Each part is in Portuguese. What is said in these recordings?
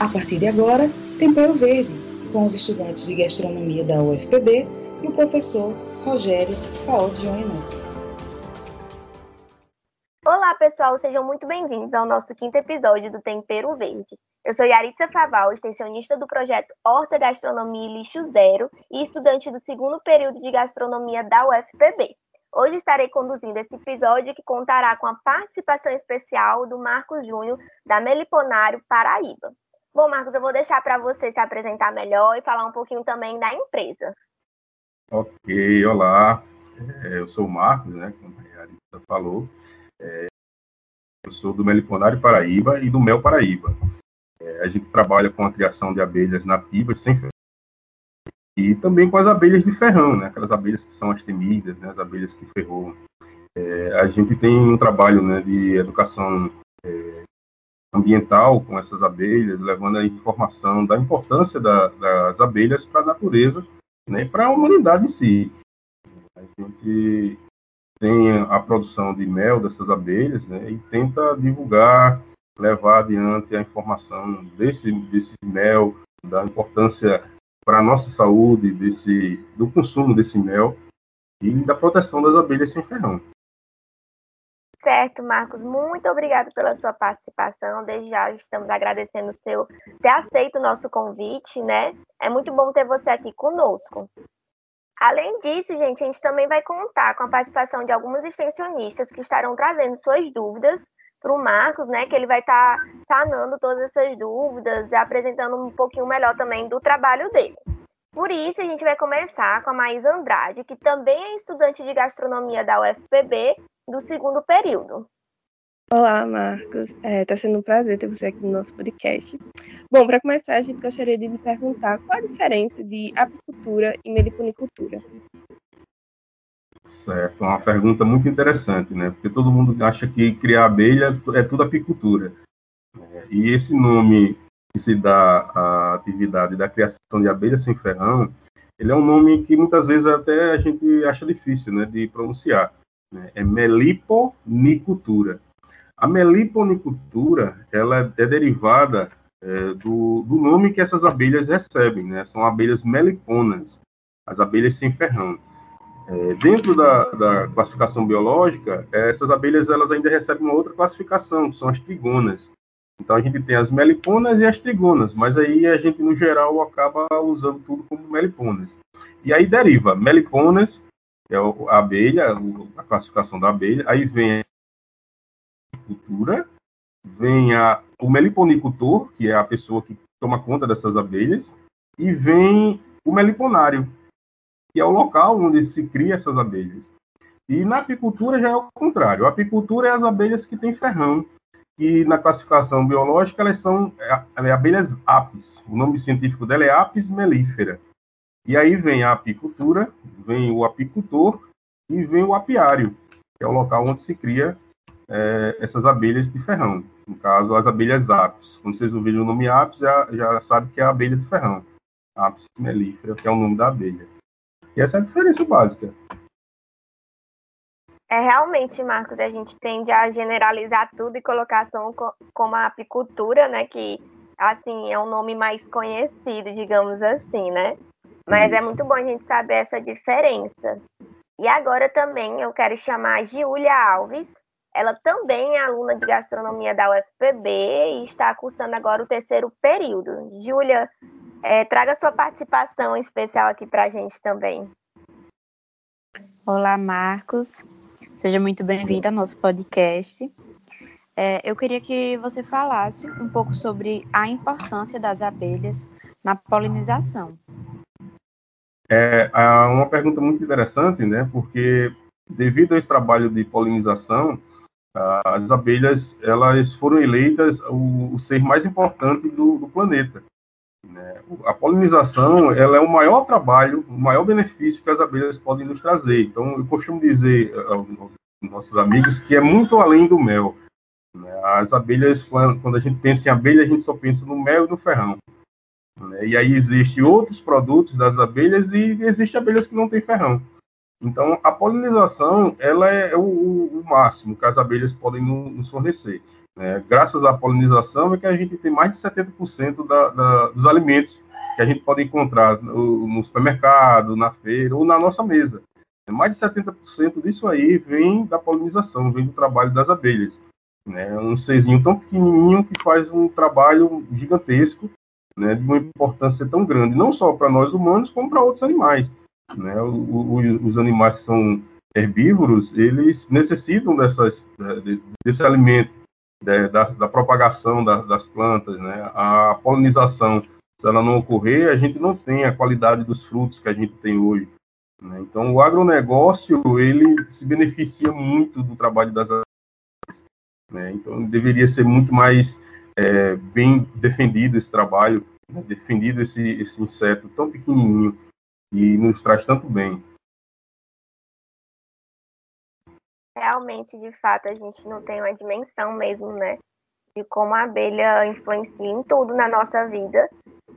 A partir de agora, Tempero Verde, com os estudantes de gastronomia da UFPB e o professor Rogério Paolo Joinas. Olá, pessoal, sejam muito bem-vindos ao nosso quinto episódio do Tempero Verde. Eu sou Yaritza Faval, extensionista do projeto Horta Gastronomia e Lixo Zero e estudante do segundo período de gastronomia da UFPB. Hoje estarei conduzindo esse episódio que contará com a participação especial do Marcos Júnior, da Meliponário Paraíba. Bom, Marcos, eu vou deixar para você se apresentar melhor e falar um pouquinho também da empresa. Ok, olá. É, eu sou o Marcos, né, como a Arisa falou. É, eu sou do Meliponário Paraíba e do Mel Paraíba. É, a gente trabalha com a criação de abelhas nativas sem ferro. E também com as abelhas de ferrão, né, aquelas abelhas que são as temidas, né, as abelhas que ferroam. A gente tem um trabalho né, de educação ambiental com essas abelhas, levando a informação da importância da, das abelhas para a natureza né, para a humanidade em si. A gente tem a produção de mel dessas abelhas né, e tenta divulgar, levar adiante a informação desse, desse mel, da importância para a nossa saúde, desse, do consumo desse mel e da proteção das abelhas sem ferrão. Certo, Marcos, muito obrigado pela sua participação. Desde já estamos agradecendo o seu ter aceito o nosso convite, né? É muito bom ter você aqui conosco. Além disso, gente, a gente também vai contar com a participação de alguns extensionistas que estarão trazendo suas dúvidas para o Marcos, né? Que ele vai estar tá sanando todas essas dúvidas e apresentando um pouquinho melhor também do trabalho dele. Por isso, a gente vai começar com a Maísa Andrade, que também é estudante de gastronomia da UFPB do segundo período. Olá, Marcos. Está é, tá sendo um prazer ter você aqui no nosso podcast. Bom, para começar, a gente gostaria de lhe perguntar qual a diferença de apicultura e meliponicultura. Certo, é uma pergunta muito interessante, né? Porque todo mundo acha que criar abelha é tudo apicultura. É, e esse nome que se dá à atividade da criação de abelhas sem ferrão, ele é um nome que muitas vezes até a gente acha difícil, né, de pronunciar né? é meliponicultura. A meliponicultura ela é derivada é, do, do, nome que essas abelhas recebem, né? São abelhas meliponas, as abelhas sem ferrão. É, dentro da, da, classificação biológica, essas abelhas elas ainda recebem uma outra classificação, que são as trigonas. Então a gente tem as meliponas e as trigonas, mas aí a gente no geral acaba usando tudo como meliponas. E aí deriva meliponas é a abelha, a classificação da abelha, aí vem a cultura, vem a, o meliponicultor, que é a pessoa que toma conta dessas abelhas, e vem o meliponário, que é o local onde se cria essas abelhas. E na apicultura já é o contrário. A apicultura é as abelhas que têm ferrão, e na classificação biológica elas são é, é abelhas apis. O nome científico dela é apis mellifera. E aí vem a apicultura, vem o apicultor e vem o apiário, que é o local onde se cria é, essas abelhas de ferrão. No caso, as abelhas apis. Quando vocês ouvirem o nome apis, já, já sabe que é a abelha de ferrão. Apis mellifera, que é o nome da abelha. E essa é a diferença básica. É realmente, Marcos, a gente tende a generalizar tudo e colocar só como a apicultura, né? Que assim é um nome mais conhecido, digamos assim, né? Mas é muito bom a gente saber essa diferença. E agora também eu quero chamar a Giulia Alves. Ela também é aluna de gastronomia da UFPB e está cursando agora o terceiro período. Giulia, é, traga sua participação especial aqui para a gente também. Olá, Marcos. Seja muito bem-vindo ao nosso podcast. É, eu queria que você falasse um pouco sobre a importância das abelhas na polinização. É, é uma pergunta muito interessante, né? Porque devido a esse trabalho de polinização, as abelhas elas foram eleitas o ser mais importante do, do planeta. Né? A polinização ela é o maior trabalho, o maior benefício que as abelhas podem nos trazer. Então, eu costumo dizer aos nossos amigos que é muito além do mel. Né? As abelhas, quando a gente pensa em abelha, a gente só pensa no mel e no ferrão. Né? E aí existem outros produtos das abelhas e existem abelhas que não têm ferrão. Então, a polinização ela é o, o máximo que as abelhas podem nos fornecer. Né, graças à polinização, é que a gente tem mais de 70% da, da, dos alimentos que a gente pode encontrar no, no, supermercado, na feira ou na nossa mesa. Mais de 70% disso aí vem da polinização, vem do trabalho das abelhas. Né? Um serzinho tão pequenininho que faz um trabalho gigantesco, né, de uma importância tão grande, não só para nós humanos, como para outros animais. Né? O, o, os animais que são herbívoros, eles necessitam dessas, desse alimento, da, da, propagação da, das plantas, né? A polinização, se ela não ocorrer, a gente não tem a qualidade dos frutos que a gente tem hoje. Né? Então, o agronegócio, ele se beneficia muito do trabalho das né? Então, deveria ser muito mais é, bem defendido esse trabalho, né? defendido esse, esse inseto tão pequenininho e nos traz tanto bem. Realmente, de fato, a gente não tem uma dimensão mesmo, né? De como a abelha influencia em tudo na nossa vida.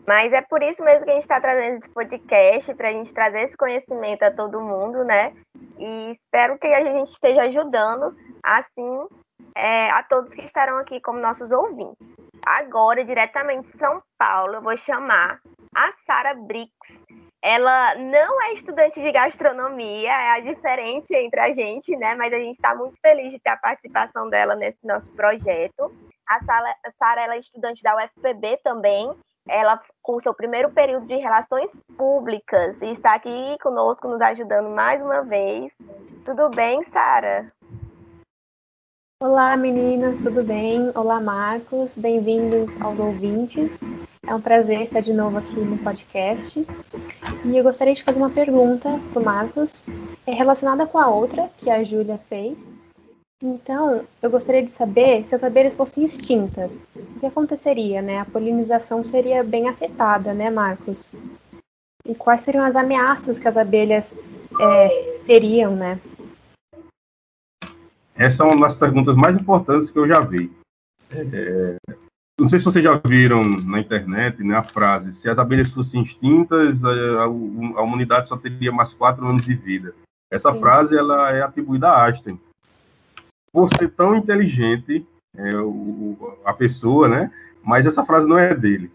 Mas é por isso mesmo que a gente está trazendo esse podcast, para a gente trazer esse conhecimento a todo mundo, né? E espero que a gente esteja ajudando, assim, é, a todos que estarão aqui como nossos ouvintes. Agora, diretamente de São Paulo, eu vou chamar a Sara Brix, ela não é estudante de gastronomia, é a diferente entre a gente, né? Mas a gente está muito feliz de ter a participação dela nesse nosso projeto. A Sara ela é estudante da UFPB também. Ela cursa o primeiro período de Relações Públicas e está aqui conosco, nos ajudando mais uma vez. Tudo bem, Sara? Olá, meninas, tudo bem? Olá, Marcos, bem-vindos aos ouvintes. É um prazer estar de novo aqui no podcast. E eu gostaria de fazer uma pergunta para o Marcos, é relacionada com a outra que a Júlia fez. Então, eu gostaria de saber se as abelhas fossem extintas, o que aconteceria, né? A polinização seria bem afetada, né, Marcos? E quais seriam as ameaças que as abelhas é, teriam, né? Essa é uma das perguntas mais importantes que eu já vi. É, não sei se vocês já viram na internet né, a frase: se as abelhas fossem extintas, a, a, a humanidade só teria mais quatro anos de vida. Essa Sim. frase ela é atribuída a Einstein. Por ser tão inteligente, é, o, a pessoa, né? Mas essa frase não é dele.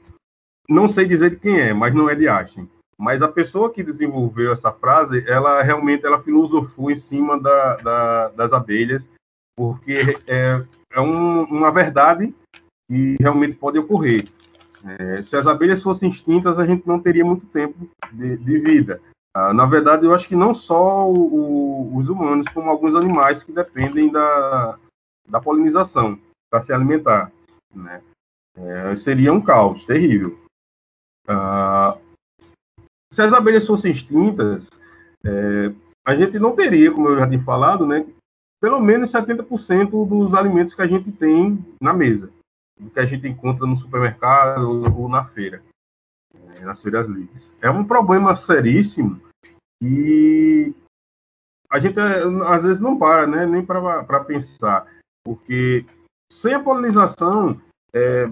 Não sei dizer de quem é, mas não é de Einstein. Mas a pessoa que desenvolveu essa frase, ela realmente ela filosofou em cima da, da, das abelhas, porque é, é um, uma verdade que realmente pode ocorrer. É, se as abelhas fossem extintas, a gente não teria muito tempo de, de vida. Ah, na verdade, eu acho que não só o, o, os humanos, como alguns animais que dependem da, da polinização para se alimentar. Né? É, seria um caos terrível. Ah, se as abelhas fossem extintas, é, a gente não teria, como eu já tinha falado, né, pelo menos 70% dos alimentos que a gente tem na mesa do que a gente encontra no supermercado ou, na feira, né, nas feiras livres. É um problema seríssimo e a gente às vezes não para, né, nem para pensar, porque sem a polinização, é,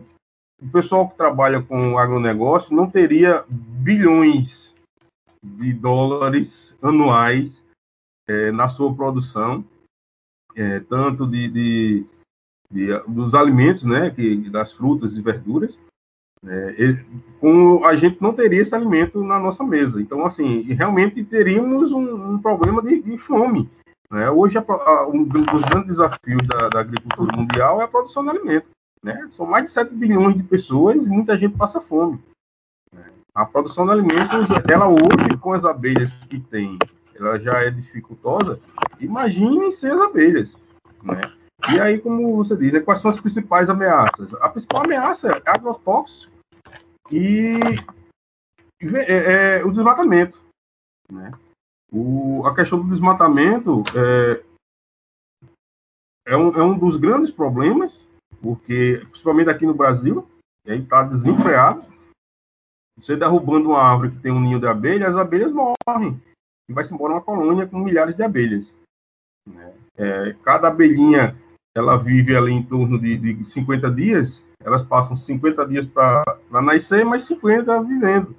o pessoal que trabalha com agronegócio não teria bilhões de dólares anuais é, na sua produção, é, tanto de, de, de, dos alimentos, né, que, das frutas e verduras, né, com, a gente não teria esse alimento na nossa mesa. Então, assim, realmente teríamos um, um problema de, de fome. Né? Hoje, a, a, um dos grandes desafios da, da, agricultura mundial é a produção de alimento. Né? São mais de 7 bilhões de pessoas e muita gente passa fome. Né? A produção de alimentos, ela hoje, com as abelhas que tem, ela já é dificultosa. Imagine sem as abelhas. Né? E aí, como você diz, né, quais são as principais ameaças? A principal ameaça é agrotóxico e é, é, o desmatamento. Né? O, a questão do desmatamento é, é, um, é um dos grandes problemas, porque, principalmente aqui no Brasil, está desenfreado. Você derrubando uma árvore que tem um ninho de abelha, as abelhas morrem. E vai se embora uma colônia com milhares de abelhas. Né? É, cada abelhinha ela vive ali em torno de, de 50 dias, elas passam 50 dias para nascer, mas 50 vivendo.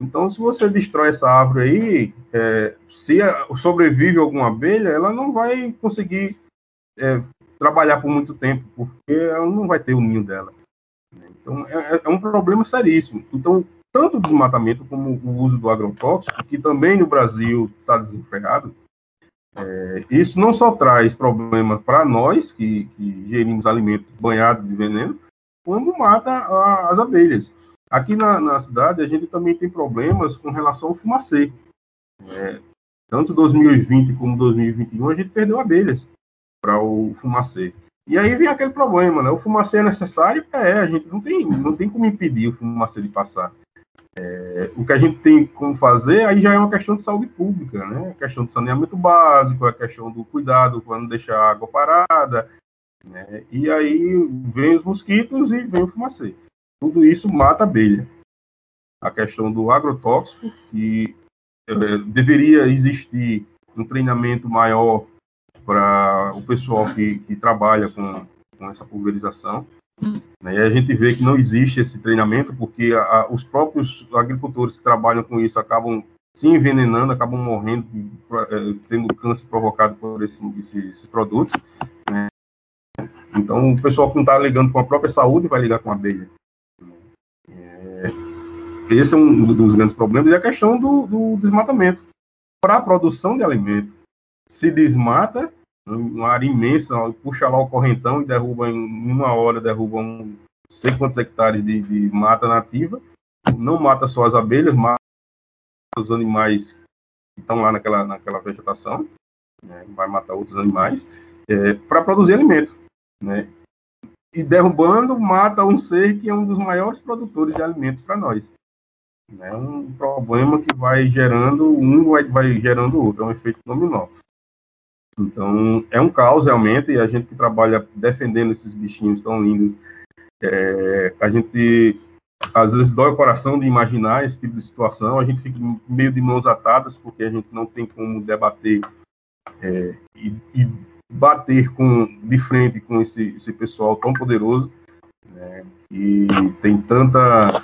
Então, se você destrói essa árvore aí, é, se sobrevive alguma abelha, ela não vai conseguir é, trabalhar por muito tempo, porque ela não vai ter o ninho dela. Então, é, é, é um problema seríssimo. Então, tanto o desmatamento como o uso do agrotóxico, que também no Brasil está desenfreado, é, isso não só traz problema para nós, que, que, gerimos alimentos banhados de veneno, como mata a, as abelhas. Aqui na, na, cidade, a gente também tem problemas com relação ao fumacê. É, tanto 2020 como 2021, a gente perdeu abelhas para o fumacê. E aí vem aquele problema, né? O fumacê é necessário? É, a gente não tem, não tem como impedir o fumacê de passar. O que a gente tem como fazer, aí já é uma questão de saúde pública, né? A questão do saneamento básico, a questão do cuidado não deixar a água parada, né? E aí vem os mosquitos e vem o fumacê. Tudo isso mata a abelha. A questão do agrotóxico, que é, deveria existir um treinamento maior para o pessoal que, que trabalha com, com essa pulverização. Né? E a gente vê que não existe esse treinamento porque a, os próprios agricultores que trabalham com isso acabam se envenenando, acabam morrendo, é, tendo câncer provocado por esse, esses produtos. Né? Então, o pessoal que não está ligando com a própria saúde vai ligar com a abelha. É, esse é um dos grandes problemas. E a questão do, do desmatamento. Para a produção de alimento, se desmata uma área imensa, puxa lá o correntão e derruba em uma hora, derruba um, sei quantos hectares de, de, mata nativa. Não mata só as abelhas, mata os animais que estão lá naquela, naquela vegetação, né? vai matar outros animais, é, para produzir alimento. Né? E derrubando, mata um ser que é um dos maiores produtores de alimentos para nós. É um problema que vai gerando, um vai, vai gerando outro, é um efeito dominó. Então, é um caos realmente, e a gente que trabalha defendendo esses bichinhos tão lindos, é, a gente às vezes dói o coração de imaginar esse tipo de situação, a gente fica meio de mãos atadas, porque a gente não tem como debater é, e, e, bater com, de frente com esse, esse pessoal tão poderoso, né, e tem tanta,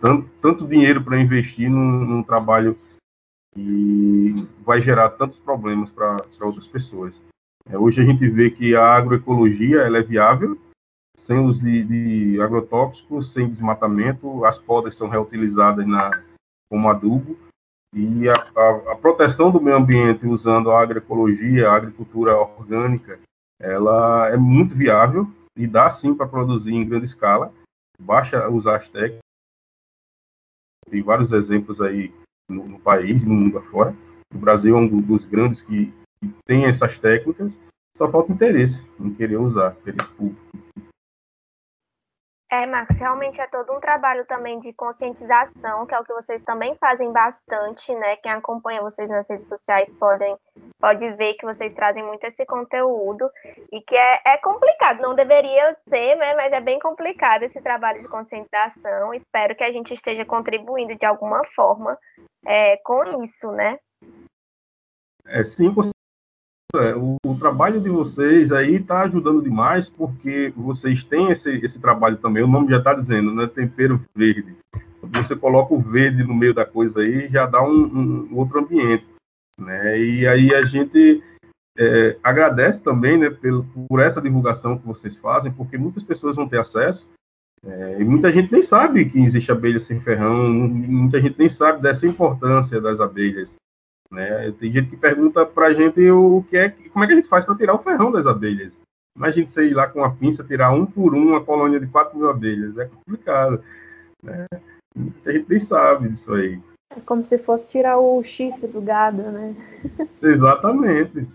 tanto, tanto dinheiro para investir num, num trabalho e vai gerar tantos problemas para outras pessoas. É, hoje a gente vê que a agroecologia é viável, sem uso de, de agrotóxicos, sem desmatamento, as podas são reutilizadas na, como adubo, e a, a, a, proteção do meio ambiente usando a agroecologia, a agricultura orgânica, ela é muito viável e dá sim para produzir em grande escala, basta usar as técnicas. Tem vários exemplos aí no, no país no mundo afora. O Brasil é um dos grandes que, que tem essas técnicas, só falta interesse em querer usar, interesse público. É, Marcos, realmente é todo um trabalho também de conscientização, que é o que vocês também fazem bastante, né? Quem acompanha vocês nas redes sociais podem, pode ver que vocês trazem muito esse conteúdo e que é, é complicado, não deveria ser, né? Mas é bem complicado esse trabalho de conscientização. Espero que a gente esteja contribuindo de alguma forma é, com isso, né? É, sim, é, o, o, trabalho de vocês aí está ajudando demais, porque vocês têm esse, esse trabalho também, o nome já está dizendo, né? Tempero verde. Você coloca o verde no meio da coisa aí, já dá um, um outro ambiente. Né? E aí a gente é, agradece também né, por, por essa divulgação que vocês fazem, porque muitas pessoas vão ter acesso é, e muita gente nem sabe que existe abelha sem ferrão, muita gente nem sabe dessa importância das abelhas. Né? Tem gente que pergunta para a gente o que é, como é que a gente faz para tirar o ferrão das abelhas. Imagina você ir lá com uma pinça, tirar um por um uma colônia de 4 mil abelhas. É complicado. Né? A gente nem sabe disso aí. É como se fosse tirar o chifre do gado, né? Exatamente.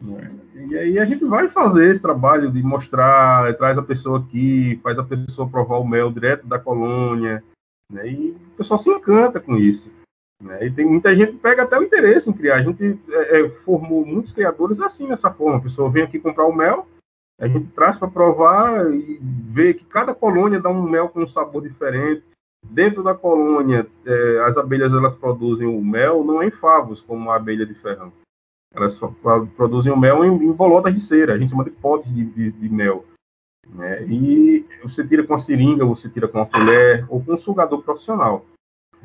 E aí a gente vai fazer esse trabalho de mostrar, traz a pessoa aqui, faz a pessoa provar o mel direto da colônia, né? E o pessoal se encanta com isso. Né? E tem muita gente que pega até o interesse em criar. A gente é, é, formou muitos criadores assim, dessa forma. A pessoa vem aqui comprar o mel, a gente traz para provar e vê que cada colônia dá um mel com um sabor diferente. Dentro da colônia, é, as abelhas elas produzem o mel não em favos, como a abelha de ferrão. Elas produzem o mel em, em bolotas de cera, a gente chama de potes de, de, de mel. Né? E você tira com a seringa, você tira com a colher ou com um sugador profissional.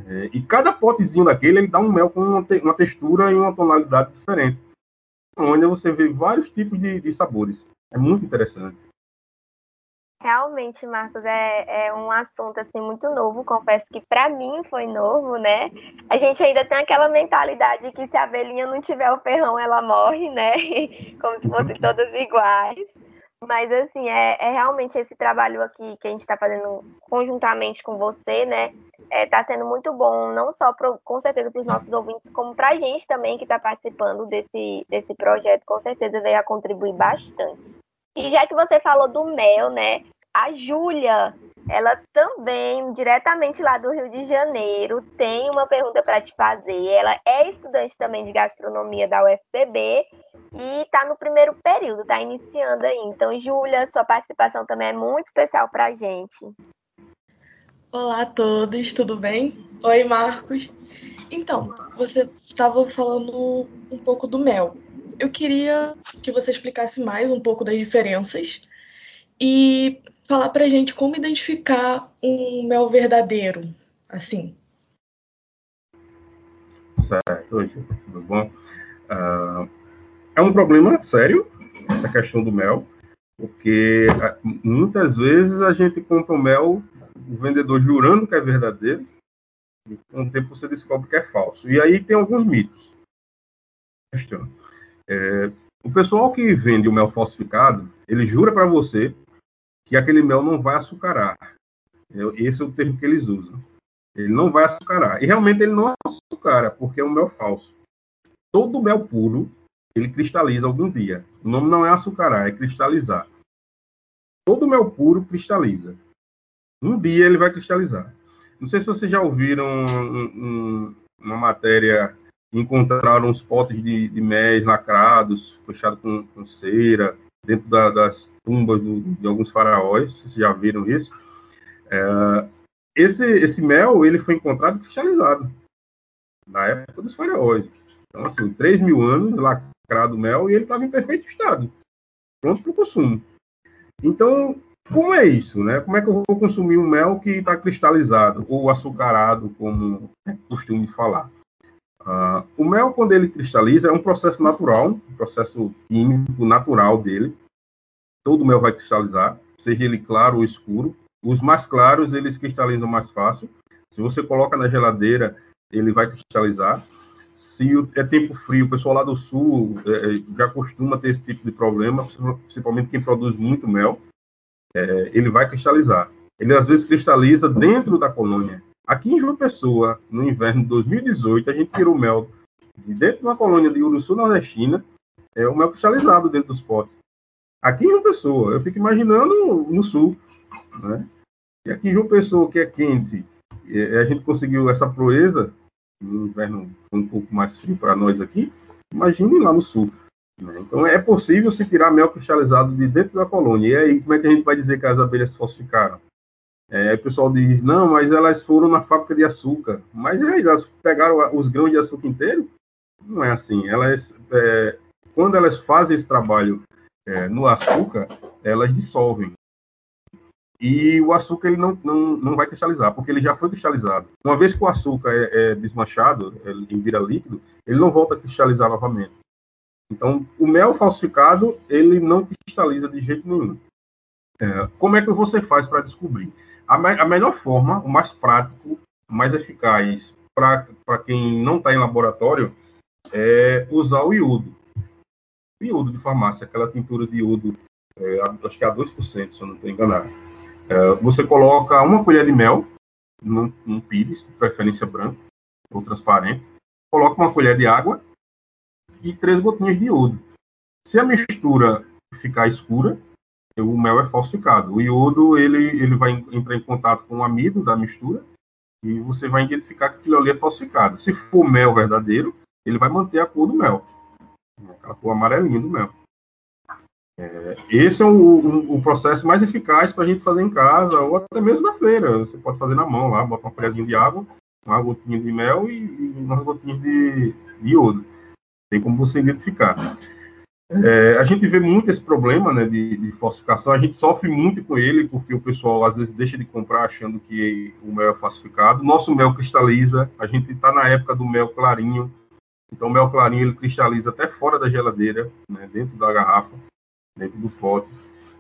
É, e cada potezinho daquele ele dá um mel com uma, te, uma textura e uma tonalidade diferente. Onde você vê vários tipos de, de, sabores. É muito interessante. Realmente, Marcos, é, é um assunto assim muito novo. Confesso que para mim foi novo, né? A gente ainda tem aquela mentalidade que se a abelhinha não tiver o ferrão, ela morre, né? Como se fossem todas iguais. Mas assim, é, é realmente esse trabalho aqui que a gente está fazendo conjuntamente com você, né? Está é, sendo muito bom, não só pro, com certeza para os nossos ouvintes, como para a gente também que está participando desse, desse projeto, com certeza veio a contribuir bastante. E já que você falou do mel, né? A Júlia, ela também, diretamente lá do Rio de Janeiro, tem uma pergunta para te fazer. Ela é estudante também de gastronomia da UFPB e está no primeiro período, está iniciando aí. Então, Júlia, sua participação também é muito especial para a gente. Olá a todos, tudo bem? Oi, Marcos. Então, você estava falando um pouco do mel. Eu queria que você explicasse mais um pouco das diferenças e falar pra gente como identificar um mel verdadeiro, assim. Certo, Oi, tudo bom? Uh, é um problema sério essa questão do mel, porque uh, muitas vezes a gente compra o mel, o vendedor jurando que é verdadeiro, e com o tempo você descobre que é falso. E aí tem alguns mitos. É, o pessoal que vende o mel falsificado, ele jura para você que aquele mel não vai açucarar. Esse é o termo que eles usam. Ele não vai açucarar. E realmente ele não açucara, porque é um mel falso. Todo mel puro, ele cristaliza algum dia. O nome não é açucarar, é cristalizar. Todo mel puro cristaliza. Um dia ele vai cristalizar. Não sei se vocês já ouviram um, um, uma matéria, encontraram uns potes de, de mel lacrados, fechados com, com cera, dentro da, das tumbas do, de alguns faraós, vocês já viram isso. É, esse, esse mel ele foi encontrado cristalizado na época dos faraós. Então, assim, 3 mil anos lacrado mel e ele estava em perfeito estado, pronto para o consumo. Então, como é isso, né? Como é que eu vou consumir um mel que está cristalizado ou açucarado, como é costume falar? Uh, o mel, quando ele cristaliza, é um processo natural, um processo químico natural dele. Todo mel vai cristalizar, seja ele claro ou escuro. Os mais claros, eles cristalizam mais fácil. Se você coloca na geladeira, ele vai cristalizar. Se é tempo frio, o pessoal lá do sul é, é, já costuma ter esse tipo de problema, principalmente quem produz muito mel, é, ele vai cristalizar. Ele às vezes cristaliza dentro da colônia. Aqui em João Pessoa, no inverno de 2018, a gente tirou mel de dentro de uma colônia de Uruçu nordestina, é o mel cristalizado dentro dos potes. Aqui em João Pessoa, eu fico imaginando no sul, né? E aqui em João Pessoa, que é quente, a gente conseguiu essa proeza, no inverno um pouco mais frio para nós aqui, imagine lá no sul. Né? Então é possível se tirar mel cristalizado de dentro da colônia. E aí, como é que a gente vai dizer que as abelhas falsificaram? É, o pessoal diz, não, mas elas foram na fábrica de açúcar. Mas aí, elas pegaram os grãos de açúcar inteiro? Não é assim. Elas, é, quando elas fazem esse trabalho é, no açúcar, elas dissolvem. E o açúcar ele não, não, não vai cristalizar, porque ele já foi cristalizado. Uma vez que o açúcar é, é desmanchado, ele vira líquido, ele não volta a cristalizar novamente. Então, o mel falsificado, ele não cristaliza de jeito nenhum. É, como é que você faz para descobrir? A, me a melhor forma, o mais prático, mais eficaz para quem não está em laboratório é usar o iodo. Iodo de farmácia, aquela tintura de iodo, é, acho que é a 2%, se eu não estou enganado. É, você coloca uma colher de mel num, num pires, de preferência branco ou transparente, coloca uma colher de água e três gotinhas de iodo. Se a mistura ficar escura, o mel é falsificado. O iodo ele, ele vai entrar em contato com o amido da mistura e você vai identificar que aquilo ali é falsificado. Se for mel verdadeiro, ele vai manter a cor do mel, aquela cor amarelinha do mel. É, esse é o, o, o, processo mais eficaz para a gente fazer em casa ou até mesmo na feira. Você pode fazer na mão lá, bota uma colherzinha de água, uma gotinha de mel e, e umas gotinhas de, de iodo. Tem como você identificar. É, a gente vê muito esse problema né, de, de, falsificação, a gente sofre muito com ele, porque o pessoal às vezes deixa de comprar achando que o mel é falsificado. Nosso mel cristaliza, a gente está na época do mel clarinho, então o mel clarinho ele cristaliza até fora da geladeira, né, dentro da garrafa. dentro do pote.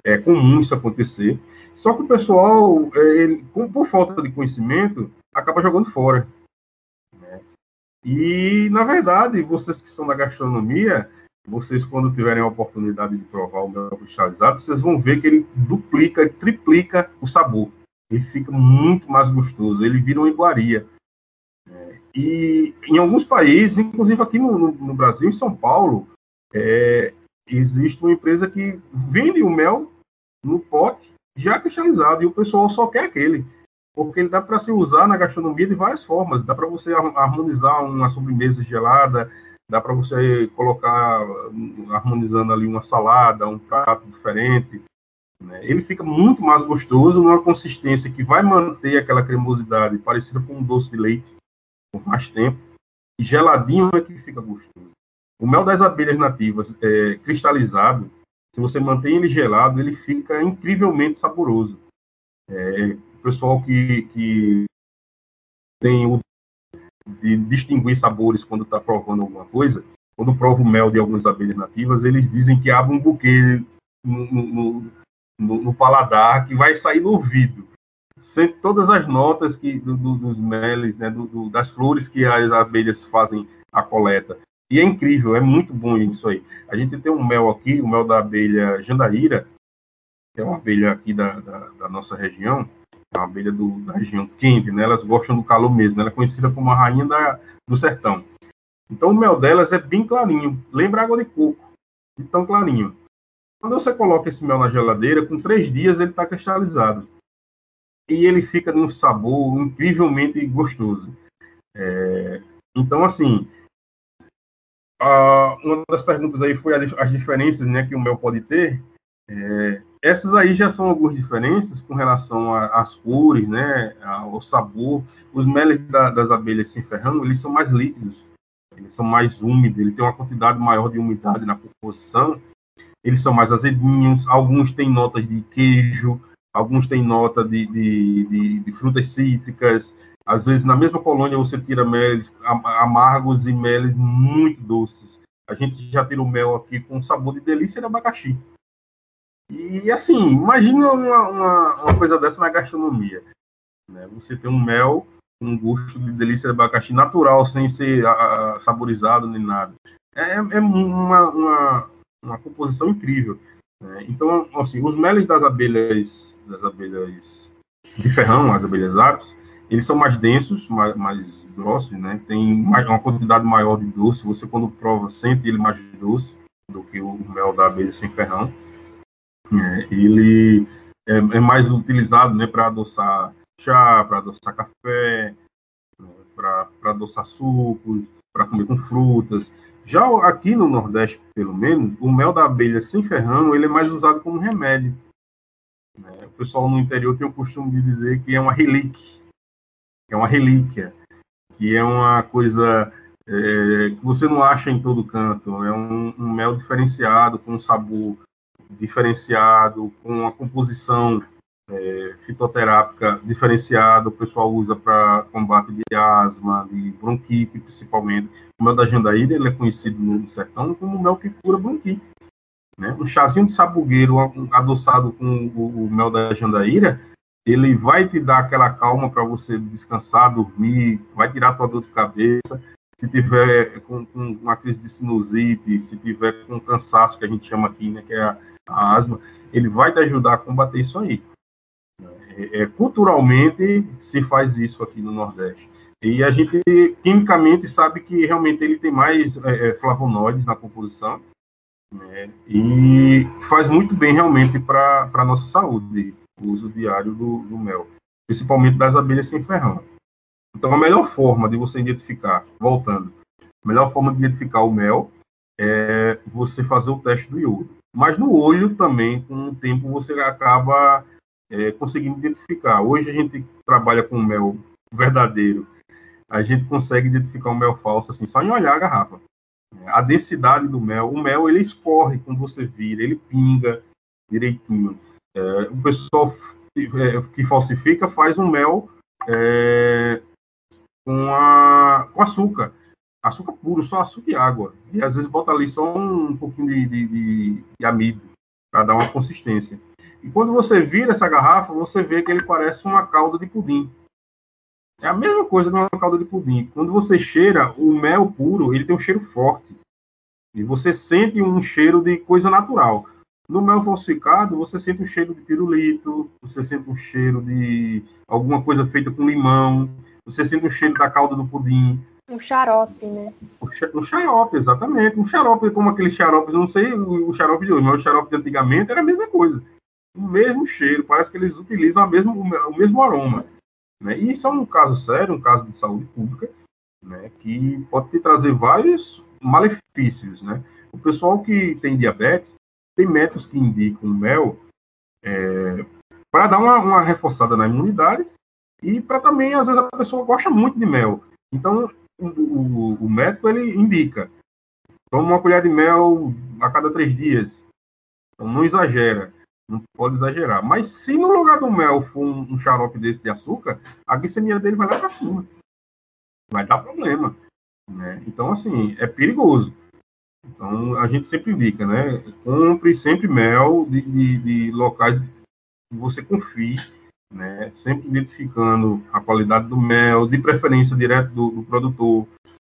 É comum isso acontecer. Só que o pessoal, é, ele, por falta de conhecimento, acaba jogando fora. Né? E, na verdade, vocês que são da gastronomia, vocês, quando tiverem a oportunidade de provar o mel cristalizado, vocês vão ver que ele duplica, triplica o sabor. Ele fica muito mais gostoso, ele vira uma iguaria. É, e em alguns países, inclusive aqui no, no, no Brasil, em São Paulo, é, existe uma empresa que vende o mel no pote já cristalizado e o pessoal só quer aquele porque ele dá para se usar na gastronomia de várias formas. Dá para você harmonizar uma sobremesa gelada, dá para você colocar harmonizando ali uma salada, um prato diferente. Né? Ele fica muito mais gostoso numa consistência que vai manter aquela cremosidade parecida com um doce de leite por mais tempo. E geladinho é que fica gostoso. O mel das abelhas nativas é, cristalizado, se você mantém ele gelado, ele fica incrivelmente saboroso. É, pessoal que, que tem o de distinguir sabores quando está provando alguma coisa, quando prova o mel de algumas abelhas nativas, eles dizem que abre um buquê no, no, no, no paladar que vai sair no ouvido. Sempre todas as notas que, do, do, dos meles, né, do, das flores que as abelhas fazem a coleta. E é incrível, é muito bom isso aí. A gente tem um mel aqui, o mel da abelha jandaíra, que é uma abelha aqui da, da, da nossa região, é uma abelha do, da região quente, né? Elas gostam do calor mesmo. Ela é conhecida como a rainha da, do sertão. Então o mel delas é bem clarinho, lembra água de coco, de tão clarinho. Quando você coloca esse mel na geladeira, com três dias ele está cristalizado. E ele fica num sabor incrivelmente gostoso. É, então, assim, a, uma das perguntas aí foi as diferenças né, que o mel pode ter. É, essas aí já são algumas diferenças com relação às cores, né, ao sabor. Os meles da, das abelhas sem ferrão, eles são mais líquidos, eles são mais úmidos, ele tem uma quantidade maior de umidade na composição. Eles são mais azedinhos, alguns têm notas de queijo, alguns têm nota de, de, de, de frutas cítricas. Às vezes, na mesma colônia, você tira meles amargos e meles muito doces. A gente já tira o mel aqui com sabor de delícia de abacaxi. E assim, imagina uma, uma, uma coisa dessa na gastronomia. Né? Você tem um mel com um gosto de delícia de abacaxi natural, sem ser a, a, saborizado nem nada. É, é uma, uma, uma, composição incrível. Né? Então, assim, os meles das abelhas, das abelhas de ferrão, as abelhas apis, eles são mais densos, mais, mais grossos, né? Tem mais, uma quantidade maior de doce. Você quando prova sente ele mais doce do que o mel da abelha sem ferrão. É, ele é, é, mais utilizado né, para adoçar chá, para adoçar café, para adoçar sucos, para comer com frutas. Já aqui no Nordeste, pelo menos, o mel da abelha sem ferrão ele é mais usado como remédio. Né? O pessoal no interior tem o costume de dizer que é uma relíquia, é uma relíquia, que é uma coisa é, que você não acha em todo canto. É um, um mel diferenciado, com um sabor diferenciado, com uma composição é, fitoterápica diferenciada, o pessoal usa para combate de asma, de bronquite, principalmente. O mel da jandaíra ele é conhecido no sertão como mel que cura bronquite. Né? Um chazinho de sabugueiro adoçado com o, o mel da jandaíra, ele vai te dar aquela calma para você descansar, dormir, vai tirar tua dor de cabeça. Se tiver com, com, uma crise de sinusite, se tiver com cansaço, que a gente chama aqui, né, que é a a asma, ele vai te ajudar a combater isso aí. É, é, culturalmente se faz isso aqui no Nordeste. E a gente quimicamente sabe que realmente ele tem mais é, é flavonoides na composição né, e faz muito bem realmente para a nossa saúde, o uso diário do, do, mel, principalmente das abelhas sem ferrão. Então a melhor forma de você identificar, voltando, a melhor forma de identificar o mel é você fazer o teste do iodo. Mas no olho também, com o tempo, você acaba é, conseguindo identificar. Hoje a gente trabalha com mel verdadeiro. A gente consegue identificar o mel falso assim, só em olhar a garrafa. A densidade do mel, o mel ele escorre quando você vira, ele pinga direitinho. É, o pessoal é, que falsifica faz um mel é, com, a, com açúcar açúcar puro, só açúcar e água. E às vezes bota ali só um pouquinho de, de, de, de amido. para dar uma consistência. E quando você vira essa garrafa, você vê que ele parece uma calda de pudim. É a mesma coisa de uma calda de pudim. Quando você cheira o mel puro, ele tem um cheiro forte. E você sente um cheiro de coisa natural. No mel falsificado, você sente um cheiro de pirulito, você sente um cheiro de alguma coisa feita com limão, você sente um cheiro da calda do pudim. Um xarope, né? Um xarope, exatamente. Um xarope como aquele xarope, não sei o xarope de hoje, mas o xarope de antigamente era a mesma coisa. O mesmo cheiro, parece que eles utilizam a mesmo, o mesmo aroma. Né? E isso é um caso sério, um caso de saúde pública, né? que pode te trazer vários malefícios. Né? O pessoal que tem diabetes, tem métodos que indicam mel é, para dar uma, uma reforçada na imunidade e para também, às vezes, a pessoa gosta muito de mel. Então, o, o, o médico ele indica: toma uma colher de mel a cada três dias. Então, não exagera, não pode exagerar. Mas se no lugar do mel for um, um xarope desse de açúcar, a glicemia dele vai lá para cima. Vai dar problema. Né? Então, assim, é perigoso. Então, a gente sempre indica, né? Compre sempre mel de, de, de locais que você confie né? sempre identificando a qualidade do mel, de preferência direto do, do produtor,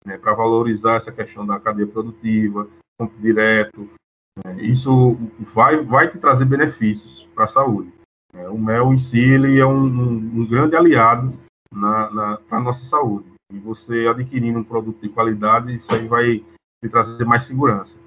né? para valorizar essa questão da cadeia produtiva, direto. Né? Isso vai, vai te trazer benefícios para a saúde. Né? O mel em si ele é um, um, grande aliado para a nossa saúde. E você adquirindo um produto de qualidade, isso aí vai te trazer mais segurança.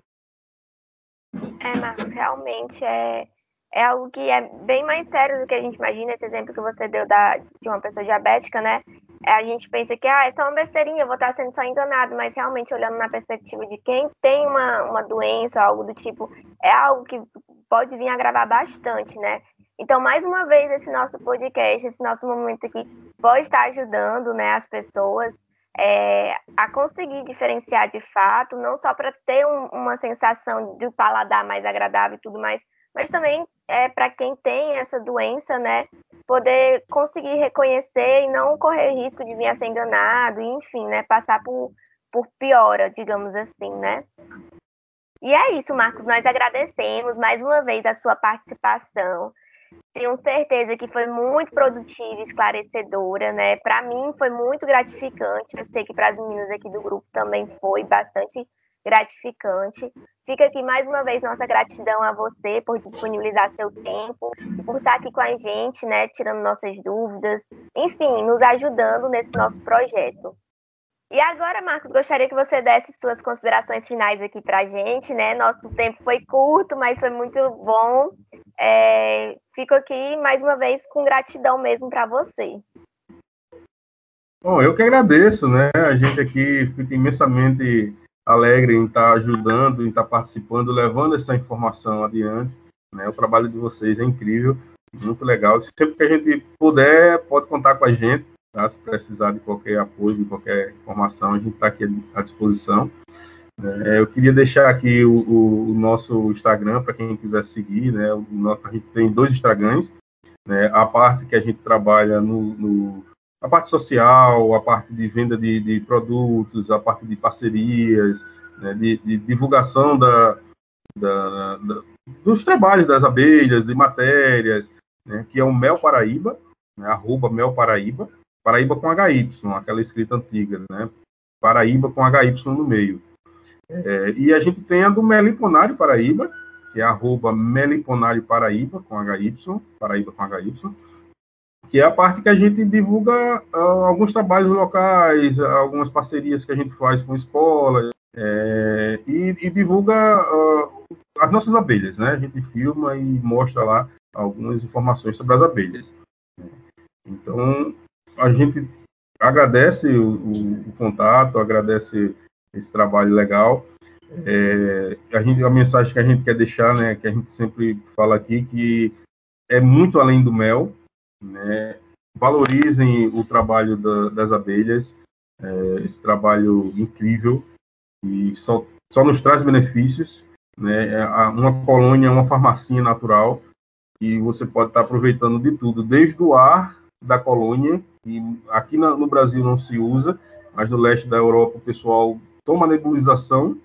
É, Marcos, realmente é, é algo que é bem mais sério do que a gente imagina. Esse exemplo que você deu da, de uma pessoa diabética, né? É, a gente pensa que ah, é só uma besteirinha, vou estar sendo só enganado, mas realmente olhando na perspectiva de quem tem uma, uma doença, algo do tipo, é algo que pode vir agravar bastante, né? Então, mais uma vez, esse nosso podcast, esse nosso momento aqui, pode estar ajudando né, as pessoas é, a conseguir diferenciar de fato, não só para ter um, uma sensação de paladar mais agradável e tudo mais, mas também é para quem tem essa doença, né, poder conseguir reconhecer e não correr risco de vir a ser enganado, enfim, né, passar por, por piora, digamos assim, né. E é isso, Marcos, nós agradecemos mais uma vez a sua participação. Tenho certeza que foi muito produtiva e esclarecedora, né? Para mim foi muito gratificante. Eu sei que para as meninas aqui do grupo também foi bastante. Fica aqui mais uma vez nossa gratidão a você por disponibilizar seu tempo por estar aqui com a gente, né, tirando nossas dúvidas, enfim, nos ajudando nesse nosso projeto. E agora, Marcos, gostaria que você desse suas considerações finais aqui para a gente, né? Nosso tempo foi curto, mas foi muito bom. É, fico aqui mais uma vez com gratidão mesmo para você. Bom, eu que agradeço, né? A gente aqui fica imensamente alegre em estar ajudando, em estar participando, levando essa informação adiante. Né? O trabalho de vocês é incrível, muito legal. Sempre que a gente puder, pode contar com a gente. Tá? Se precisar de qualquer apoio, de qualquer informação, a gente está aqui à disposição. É, eu queria deixar aqui o, o, o nosso Instagram para quem quiser seguir. Né? O, a gente tem dois Instagrams. Né? A parte que a gente trabalha no, no a parte social, a parte de venda de, de produtos, a parte de parcerias, né, de, de, divulgação da, da, da, dos trabalhos das abelhas, de matérias, né, que é o Mel Paraíba, né, arroba Mel Paraíba, Paraíba com HY, aquela escrita antiga, né, Paraíba com HY no meio. É, e a gente tem a do Meliponário Paraíba, que é arroba Meliponário Paraíba com HY, Paraíba com HY, que é a parte que a gente divulga uh, alguns trabalhos locais, algumas parcerias que a gente faz com escolas, é, e, e, divulga uh, as nossas abelhas, né? A gente filma e mostra lá algumas informações sobre as abelhas. Então, a gente agradece o, o, contato, agradece esse trabalho legal. É, a, gente, a mensagem que a gente quer deixar, né, que a gente sempre fala aqui, que é muito além do mel, né, valorizem o trabalho da, das abelhas, é, esse trabalho incrível e só, só nos traz benefícios. Né, é, uma colônia uma farmacinha natural e você pode estar aproveitando de tudo, desde o ar da colônia, que aqui no Brasil não se usa, mas no leste da Europa o pessoal toma nebulização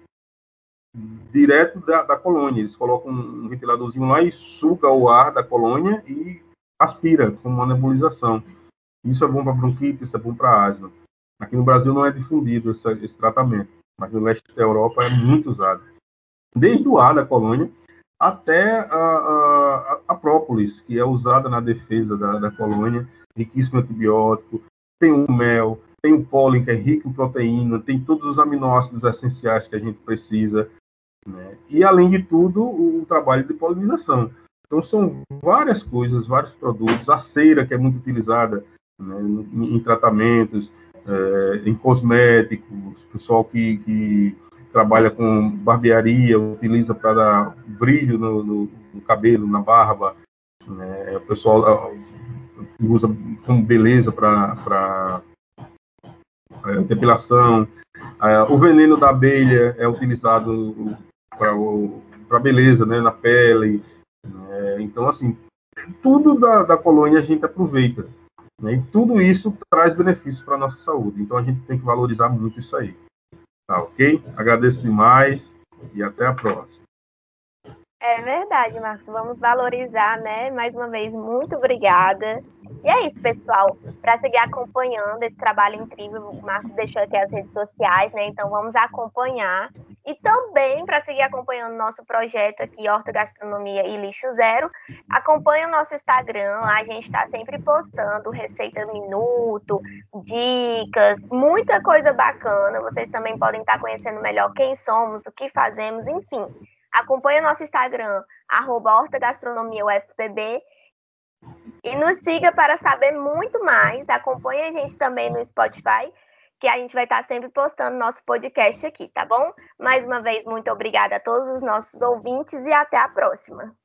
direto da, da, colônia. Eles colocam um ventiladorzinho lá e suga o ar da colônia e aspira com uma nebulização. Isso é bom para bronquite, isso é bom para asma. Aqui no Brasil não é difundido esse, esse, tratamento, mas no leste da Europa é muito usado. Desde o ar da colônia até a, a, a própolis, que é usada na defesa da, da colônia, riquíssimo antibiótico, tem o mel, tem o pólen, que é rico em proteína, tem todos os aminoácidos essenciais que a gente precisa, né? e além de tudo, o trabalho de polinização. Então, são várias coisas, vários produtos, a cera, que é muito utilizada né, em, tratamentos, é, em cosméticos, pessoal que, que trabalha com barbearia, utiliza para dar brilho no, no, no, cabelo, na barba, né? o pessoal usa como beleza para é, depilação. É, o veneno da abelha é utilizado para beleza, né, na pele. É, então, assim, tudo da, da colônia a gente aproveita. Né, e tudo isso traz benefícios para a nossa saúde. Então, a gente tem que valorizar muito isso aí. Tá ok? Agradeço demais e até a próxima. É verdade, Marcos. Vamos valorizar, né? Mais uma vez, muito obrigada. E é isso, pessoal. Para seguir acompanhando esse trabalho incrível, o Marcos deixou aqui as redes sociais, né? Então vamos acompanhar. E também, para seguir acompanhando nosso projeto aqui, Horta Gastronomia e Lixo Zero, acompanhe o nosso Instagram. A gente está sempre postando receita minuto, dicas, muita coisa bacana. Vocês também podem estar conhecendo melhor quem somos, o que fazemos, enfim. Acompanhe o nosso Instagram, arroba hortagastronomiaufpb. E nos siga para saber muito mais. Acompanhe a gente também no Spotify, que a gente vai estar sempre postando nosso podcast aqui, tá bom? Mais uma vez, muito obrigada a todos os nossos ouvintes e até a próxima.